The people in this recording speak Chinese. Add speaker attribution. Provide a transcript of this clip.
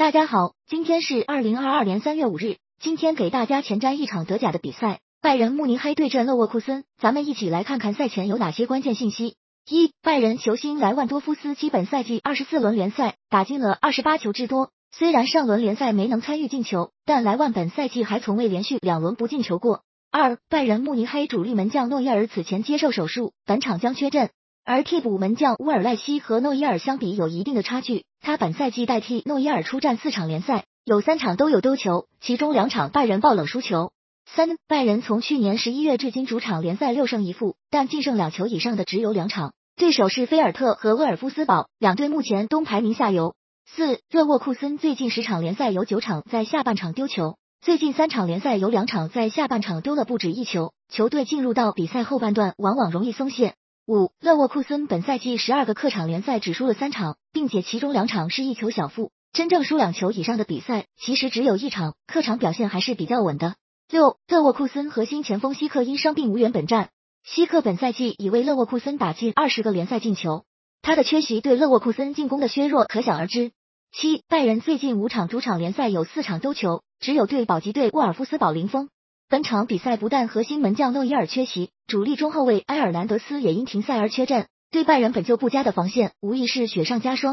Speaker 1: 大家好，今天是二零二二年三月五日。今天给大家前瞻一场德甲的比赛，拜仁慕尼黑对阵勒沃库森。咱们一起来看看赛前有哪些关键信息。一、拜仁球星莱万多夫斯基本赛季二十四轮联赛打进了二十八球之多。虽然上轮联赛没能参与进球，但莱万本赛季还从未连续两轮不进球过。二、拜仁慕尼黑主力门将诺伊尔此前接受手术，本场将缺阵。而替补门将乌尔赖希和诺伊尔相比有一定的差距，他本赛季代替诺伊尔出战四场联赛，有三场都有丢球，其中两场拜仁爆冷输球。三，拜仁从去年十一月至今主场联赛六胜一负，但净胜两球以上的只有两场，对手是菲尔特和沃尔夫斯堡，两队目前都排名下游。四，勒沃库森最近十场联赛有九场在下半场丢球，最近三场联赛有两场在下半场丢了不止一球，球队进入到比赛后半段往往容易松懈。五，勒沃库森本赛季十二个客场联赛只输了三场，并且其中两场是一球小负，真正输两球以上的比赛其实只有一场，客场表现还是比较稳的。六，勒沃库森核心前锋希克因伤病无缘本战，希克本赛季已为勒沃库森打进二十个联赛进球，他的缺席对勒沃库森进攻的削弱可想而知。七，拜仁最近五场主场联赛有四场丢球，只有对保级队沃尔夫斯堡零封。本场比赛不但核心门将诺伊尔缺席，主力中后卫埃尔南德斯也因停赛而缺阵，对拜仁本就不佳的防线无疑是雪上加霜。